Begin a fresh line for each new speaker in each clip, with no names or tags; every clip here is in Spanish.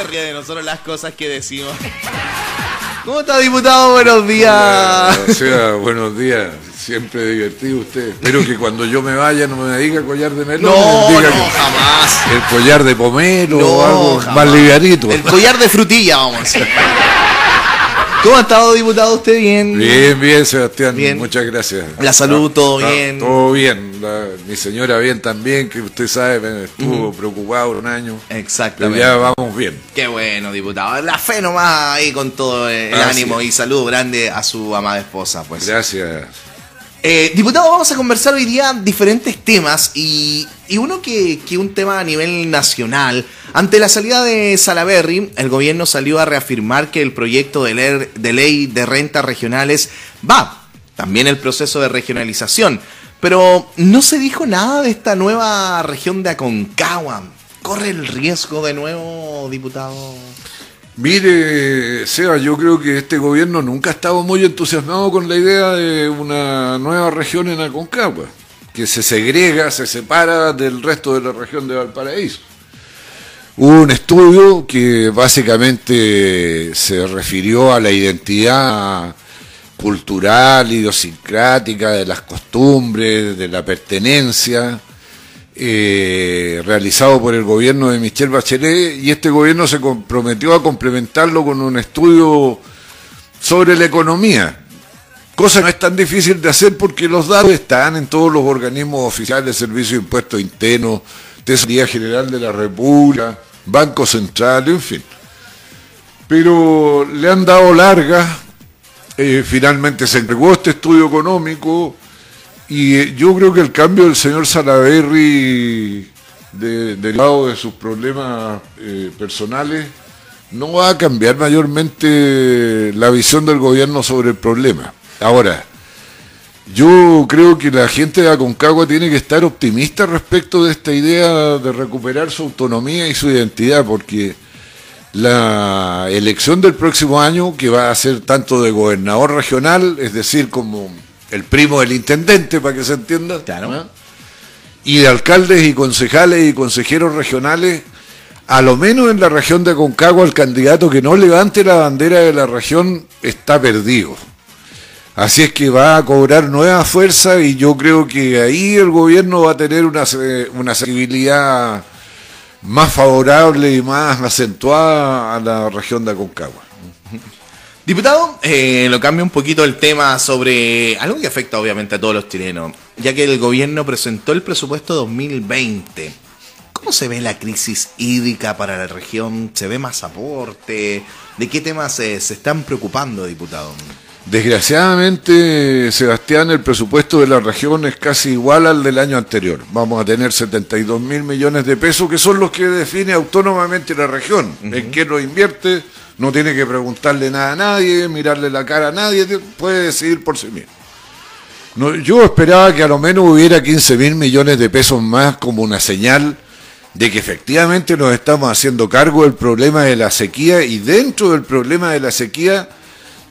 se ríe de nosotros las cosas que decimos. ¿Cómo está, diputado? Buenos días.
O sea, buenos días. Siempre divertido usted. Espero que cuando yo me vaya no me diga collar de melón.
No,
diga
no,
que-
jamás.
El collar de pomelo
No,
o algo
jamás.
más livianito.
El collar de frutilla, vamos. ¿Cómo ha estado, diputado? ¿Usted bien?
Bien, bien, Sebastián.
Bien.
Muchas gracias.
La salud, todo
Ah,
bien.
Todo bien. La- mi señora bien también, que usted sabe, estuvo preocupado un año. Pero
Exactamente.
ya vamos bien.
Qué bueno, diputado. La fe nomás ahí con todo el
Así
ánimo
es.
y salud grande a su amada esposa, pues.
Gracias.
Eh, diputado, vamos a conversar hoy día diferentes temas y, y uno que, un tema a nivel nacional. Ante la salida de Salaberry, el gobierno salió a reafirmar que el proyecto de ley de, ley de rentas regionales va. También el proceso de regionalización. Pero no se dijo nada de esta nueva región de Aconcagua. ¿Corre el riesgo de nuevo, diputado?
Mire, Seba, yo creo que este gobierno nunca ha estado muy entusiasmado con la idea de una nueva región en Aconcagua, que se segrega, se separa del resto de la región de Valparaíso. Hubo un estudio que básicamente se refirió a la identidad cultural, idiosincrática, de las costumbres, de la pertenencia, eh, realizado por el gobierno de Michelle Bachelet y este gobierno se comprometió a complementarlo con un estudio sobre la economía. Cosa no es tan difícil de hacer porque los datos están en todos los organismos oficiales Servicio de Impuestos Internos, Tesorería General de la República, Banco Central, en fin. Pero le han dado larga, eh, finalmente se entregó este estudio económico, y eh, yo creo que el cambio del señor Salaverry, de- derivado de sus problemas eh, personales, no va a cambiar mayormente la visión del gobierno sobre el problema. Ahora, yo creo que la gente de Aconcagua tiene que estar optimista respecto de esta idea de recuperar su autonomía y su identidad, porque la elección del próximo año, que va a ser tanto de gobernador regional, es decir, como el primo del intendente, para que se entienda,
Claro.
¿ah? y de alcaldes y concejales y consejeros regionales, a lo menos en la región de Aconcagua, el candidato que no levante la bandera de la región está perdido. Así es que va a cobrar nueva fuerza y yo creo que ahí el gobierno va a tener una, se- una sensibilidad más favorable y más acentuada a la región de Aconcagua.
Diputado, eh, lo cambia un poquito el tema sobre algo que afecta obviamente a todos los chilenos, ya que el gobierno presentó el presupuesto 2020. ¿Cómo se ve la crisis hídrica para la región? ¿Se ve más aporte? ¿De qué temas se, se están preocupando, diputado?
Desgraciadamente, Sebastián, el presupuesto de la región es casi igual al del año anterior. Vamos a tener 72 mil millones de pesos, que son los que define autónomamente la región. En qué lo invierte, no tiene que preguntarle nada a nadie, mirarle la cara a nadie, puede decidir por sí mismo. No, yo esperaba que a lo menos hubiera 15 mil millones de pesos más como una señal de que efectivamente nos estamos haciendo cargo del problema de la sequía y dentro del problema de la sequía,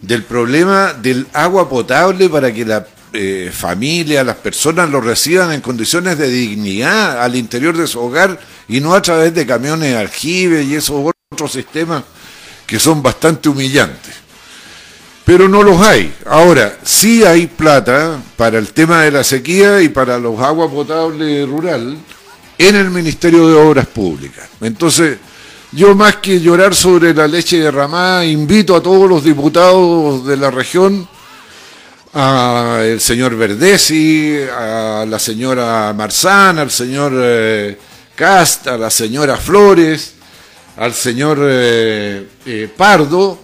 del problema del agua potable para que la eh, familia, las personas lo reciban en condiciones de dignidad al interior de su hogar y no a través de camiones de aljibe y esos otros sistemas que son bastante humillantes pero no los hay. Ahora, sí hay plata para el tema de la sequía y para los agua potable rural en el Ministerio de Obras Públicas. Entonces, yo más que llorar sobre la leche derramada, invito a todos los diputados de la región, al señor Verdesi, a la señora Marzán, al señor eh, Cast, a la señora Flores, al señor eh, eh, Pardo,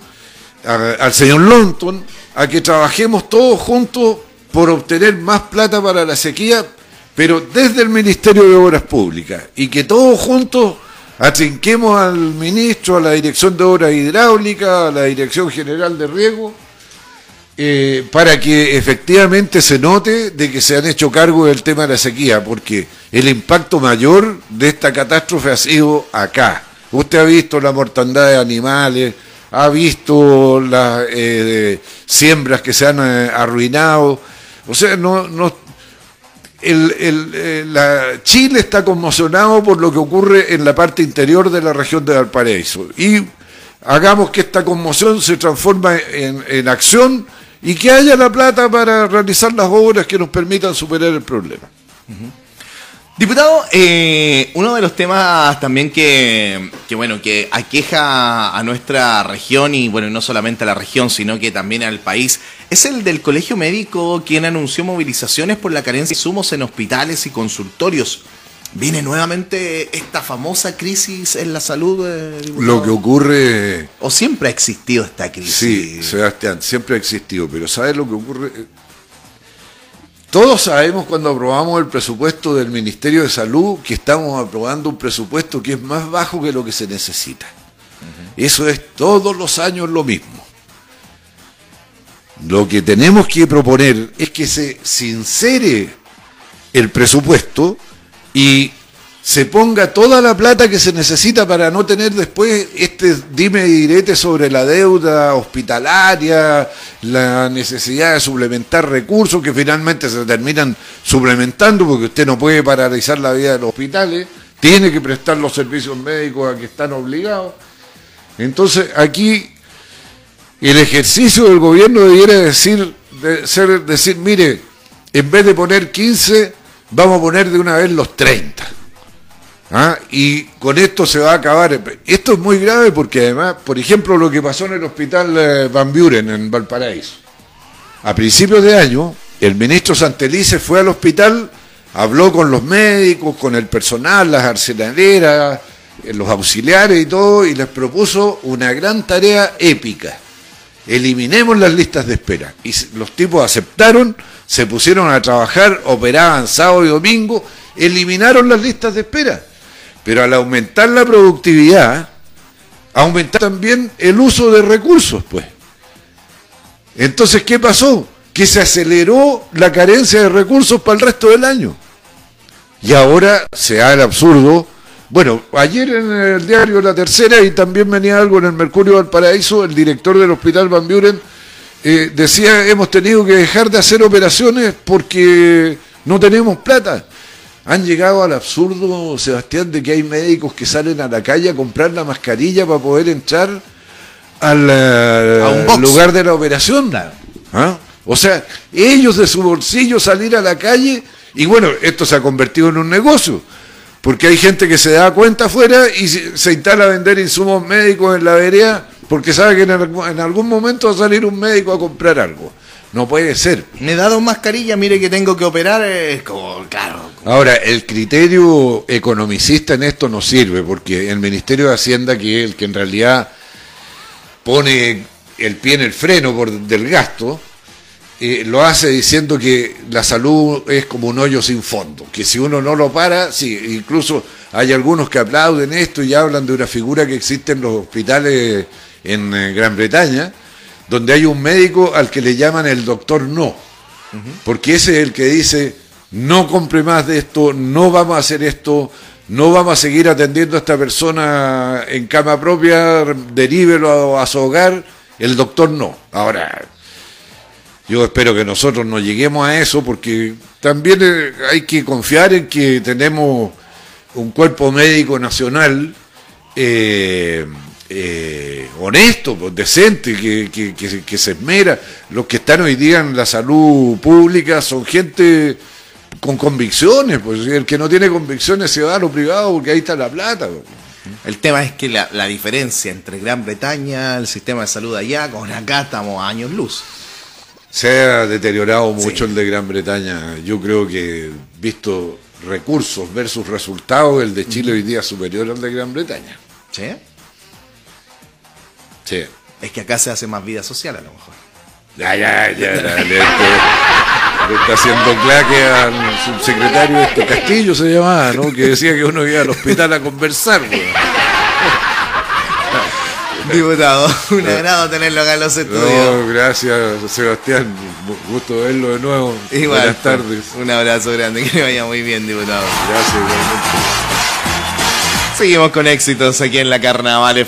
al señor Lonton, a que trabajemos todos juntos por obtener más plata para la sequía, pero desde el Ministerio de Obras Públicas, y que todos juntos atrinquemos al ministro, a la Dirección de Obras Hidráulicas, a la Dirección General de Riego, eh, para que efectivamente se note de que se han hecho cargo del tema de la sequía, porque el impacto mayor de esta catástrofe ha sido acá. Usted ha visto la mortandad de animales, ha visto las eh, siembras que se han eh, arruinado, o sea, no, no, el, el, eh, la, Chile está conmocionado por lo que ocurre en la parte interior de la región de Valparaíso. Y hagamos que esta conmoción se transforme en, en acción y que haya la plata para realizar las obras que nos permitan superar el problema.
Diputado, eh, uno de los temas también que, que, bueno, que aqueja a nuestra región y bueno, no solamente a la región, sino que también al país, es el del Colegio Médico, quien anunció movilizaciones por la carencia de insumos en hospitales y consultorios. ¿Viene nuevamente esta famosa crisis en la salud?
Eh, Lo que ocurre...
¿O siempre ha existido esta crisis?
Sí, Sebastián, siempre ha existido, pero ¿sabes lo que ocurre? Todos sabemos cuando aprobamos el presupuesto del Ministerio de Salud que estamos aprobando un presupuesto que es más bajo que lo que se necesita. Eso es todos los años lo mismo. Lo que tenemos que proponer es que se sincere el presupuesto y se ponga toda la plata que se necesita para no tener después este dime y direte sobre la deuda hospitalaria, la necesidad de suplementar recursos que finalmente se terminan suplementando porque usted no puede paralizar la vida de los hospitales, tiene que prestar los servicios médicos a que están obligados. Entonces aquí el ejercicio del gobierno debiera decir, de ser, decir, mire, en vez de poner 15, vamos a poner de una vez los 30 ¿Ah? Y con esto se va a acabar. Esto es muy grave porque además, por ejemplo, lo que pasó en el hospital eh, Van Buren en Valparaíso. A principios de año, el ministro Santelice fue al hospital, habló con los médicos, con el personal, las arsenaleras, eh, los auxiliares y todo, y les propuso una gran tarea épica. Eliminemos las listas de espera. Y los tipos aceptaron, se pusieron a trabajar, operaban sábado y domingo, eliminaron las listas de espera pero al aumentar la productividad, aumenta también el uso de recursos, pues. Entonces, ¿qué pasó? Que se aceleró la carencia de recursos para el resto del año. Y ahora se da el absurdo. Bueno, ayer en el diario La Tercera y también venía algo en el Mercurio del Paraíso, el director del Hospital Van Buren eh, decía, hemos tenido que dejar de hacer operaciones porque no tenemos plata. Han llegado al absurdo, Sebastián, de que hay médicos que salen a la calle a comprar la mascarilla para poder entrar al eh, lugar de la operación. ¿Ah? O sea, ellos de su bolsillo salir a la calle y bueno, esto se ha convertido en un negocio. Porque hay gente que se da cuenta afuera y se instala a vender insumos médicos en la vereda porque sabe que en algún momento va a salir un médico a comprar algo. No puede ser.
Me he dado mascarilla, mire que tengo que operar, es como, claro.
Ahora, el criterio economicista en esto no sirve, porque el Ministerio de Hacienda, que es el que en realidad pone el pie en el freno por, del gasto, eh, lo hace diciendo que la salud es como un hoyo sin fondo, que si uno no lo para, sí, incluso hay algunos que aplauden esto y hablan de una figura que existe en los hospitales en eh, Gran Bretaña, donde hay un médico al que le llaman el doctor no, porque ese es el que dice, no compre más de esto, no vamos a hacer esto, no vamos a seguir atendiendo a esta persona en cama propia, derívelo a su hogar, el doctor no. Ahora, yo espero que nosotros no lleguemos a eso porque también eh, hay que confiar en que tenemos un cuerpo médico nacional eh, eh, honesto, decente, que, se esmera. Los que están hoy día en la salud pública son gente con convicciones, pues el que no tiene convicciones se va a lo privado porque ahí está la plata. Pues.
El tema es que la, diferencia entre Gran Bretaña, el sistema de salud allá, con acá estamos a años luz.
Se ha deteriorado mucho el de Gran Bretaña. Yo creo que, visto recursos versus resultados, el de Chile hoy día es superior al de Gran Bretaña.
¿Sí? Es que acá se hace más vida social a lo mejor.
Ya, ya, ya, le, está haciendo claque al subsecretario este Castillo se llamaba, ¿no? Que decía que uno iba al hospital a conversar,
Diputado, un agrado tenerlo acá en los estudios.
gracias, Sebastián. Gusto verlo de nuevo.
Buenas tardes. Un abrazo grande, que le vaya muy bien, diputado.
Gracias,
Seguimos con éxitos aquí en la Carnaval